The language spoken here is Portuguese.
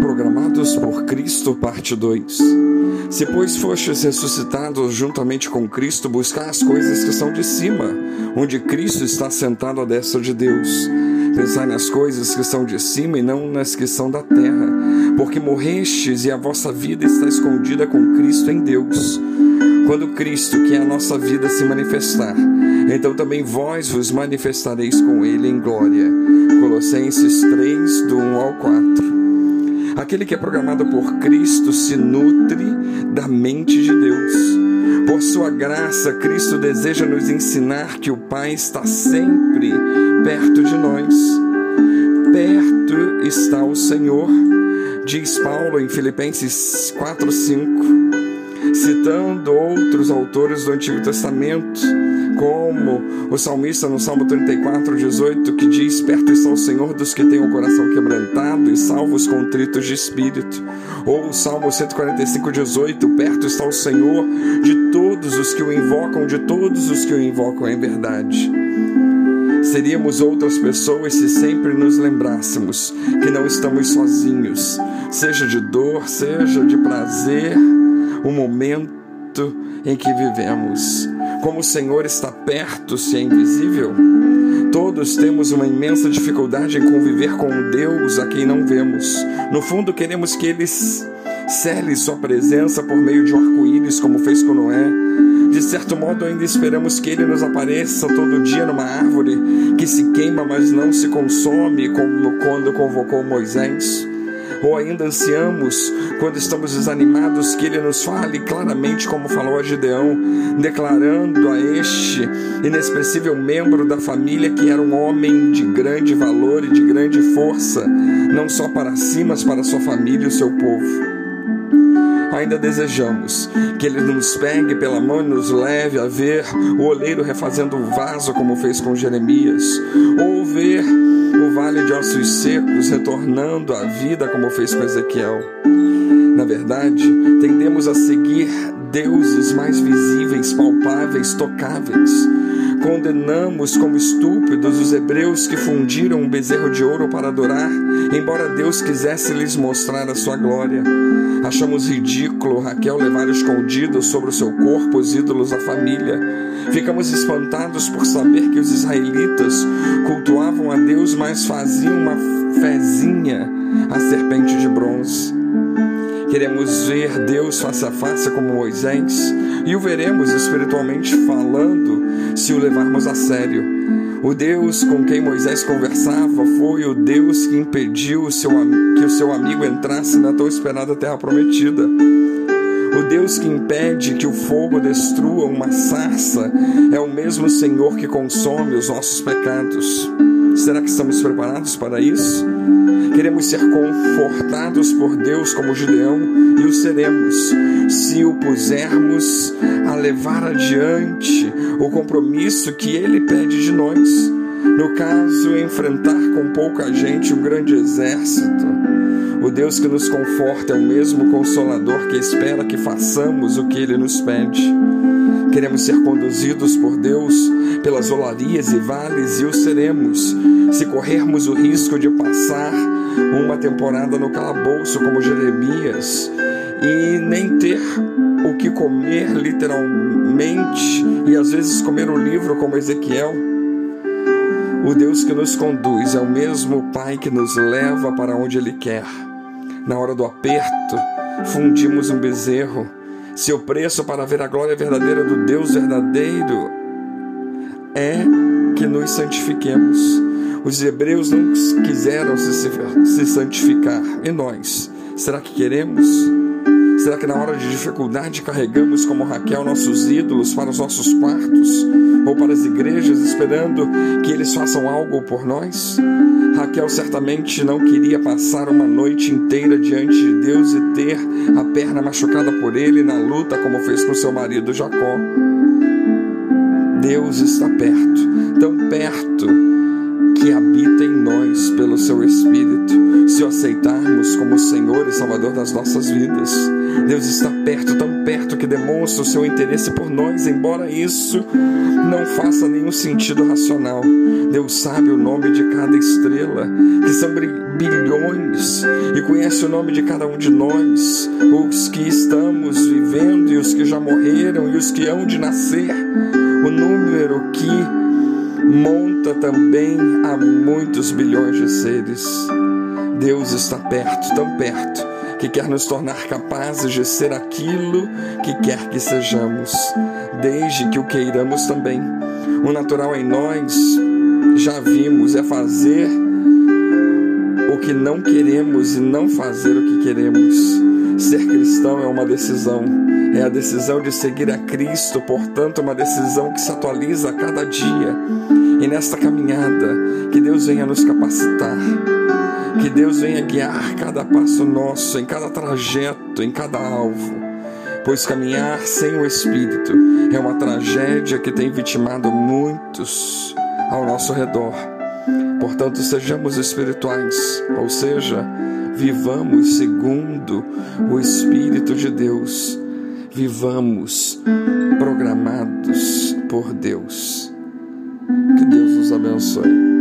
Programados por Cristo, parte 2. Se, pois, fostes ressuscitados juntamente com Cristo, buscar as coisas que são de cima, onde Cristo está sentado à destra de Deus. Pensai nas coisas que são de cima e não nas que são da terra, porque morrestes e a vossa vida está escondida com Cristo em Deus. Quando Cristo, que é a nossa vida, se manifestar, então também vós vos manifestareis com Ele em glória. Colossenses 3, do 1 ao 4. Aquele que é programado por Cristo se nutre da mente de Deus. Por sua graça, Cristo deseja nos ensinar que o Pai está sempre perto de nós. Perto está o Senhor, diz Paulo em Filipenses 4:5 citando outros autores do Antigo Testamento, como o salmista no Salmo 34, 18, que diz: Perto está o Senhor dos que têm o coração quebrantado e salvos contritos de espírito. Ou o Salmo 145, 18: Perto está o Senhor de todos os que o invocam, de todos os que o invocam em verdade. Seríamos outras pessoas se sempre nos lembrássemos que não estamos sozinhos, seja de dor, seja de prazer o momento em que vivemos. Como o Senhor está perto, se é invisível, todos temos uma imensa dificuldade em conviver com Deus a quem não vemos. No fundo, queremos que Ele cele Sua presença por meio de um arco-íris, como fez com Noé. De certo modo, ainda esperamos que Ele nos apareça todo dia numa árvore que se queima, mas não se consome, como quando convocou Moisés ou ainda ansiamos, quando estamos desanimados, que Ele nos fale claramente, como falou a Gideão, declarando a este inexpressível membro da família que era um homem de grande valor e de grande força, não só para si, mas para sua família e o seu povo ainda desejamos que Ele nos pegue pela mão e nos leve a ver o oleiro refazendo o vaso, como fez com Jeremias, ou ver o vale de ossos secos retornando à vida, como fez com Ezequiel. Na verdade, tendemos a seguir deuses mais visíveis, palpáveis, tocáveis. Condenamos como estúpidos os hebreus que fundiram um bezerro de ouro para adorar, embora Deus quisesse lhes mostrar a sua glória. Achamos ridículo Raquel levar escondidos sobre o seu corpo os ídolos da família. Ficamos espantados por saber que os israelitas cultuavam a Deus, mas faziam uma fezinha à serpente de bronze. Queremos ver Deus face a face como Moisés e o veremos espiritualmente falando se o levarmos a sério. O Deus com quem Moisés conversava foi o Deus que impediu o seu, que o seu amigo entrasse na tão esperada terra prometida. O Deus que impede que o fogo destrua uma sarça é o mesmo Senhor que consome os nossos pecados. Será que estamos preparados para isso? Queremos ser confortados por Deus como Gideão e o seremos se o pusermos a levar adiante o compromisso que ele pede de nós. No caso, enfrentar com pouca gente um grande exército. O Deus que nos conforta é o mesmo consolador que espera que façamos o que ele nos pede. Queremos ser conduzidos por Deus pelas olarias e vales e o seremos se corrermos o risco de passar uma temporada no calabouço como Jeremias e nem ter o que comer literalmente e às vezes comer um livro como Ezequiel. O Deus que nos conduz é o mesmo Pai que nos leva para onde Ele quer. Na hora do aperto, fundimos um bezerro. Se o preço para ver a glória verdadeira do Deus verdadeiro é que nos santifiquemos. Os hebreus não quiseram se, se santificar. E nós? Será que queremos? Será que na hora de dificuldade carregamos como Raquel nossos ídolos para os nossos quartos ou para as igrejas esperando que eles façam algo por nós? Raquel certamente não queria passar uma noite inteira diante de Deus e ter a perna machucada por ele na luta, como fez com seu marido Jacó. Deus está perto, tão perto que habita em nós pelo seu Espírito, aceitarmos como Senhor e Salvador das nossas vidas. Deus está perto, tão perto que demonstra o seu interesse por nós, embora isso não faça nenhum sentido racional. Deus sabe o nome de cada estrela, que são bilhões, e conhece o nome de cada um de nós, os que estamos vivendo e os que já morreram e os que hão de nascer. O número que monta também a muitos bilhões de seres. Deus está perto, tão perto, que quer nos tornar capazes de ser aquilo que quer que sejamos, desde que o queiramos também. O natural em nós, já vimos, é fazer o que não queremos e não fazer o que queremos. Ser cristão é uma decisão, é a decisão de seguir a Cristo, portanto, uma decisão que se atualiza a cada dia. E nesta caminhada, que Deus venha nos capacitar, que Deus venha guiar cada passo nosso, em cada trajeto, em cada alvo. Pois caminhar sem o Espírito é uma tragédia que tem vitimado muitos ao nosso redor. Portanto, sejamos espirituais, ou seja, vivamos segundo o Espírito de Deus, vivamos programados por Deus. Que Deus nos abençoe.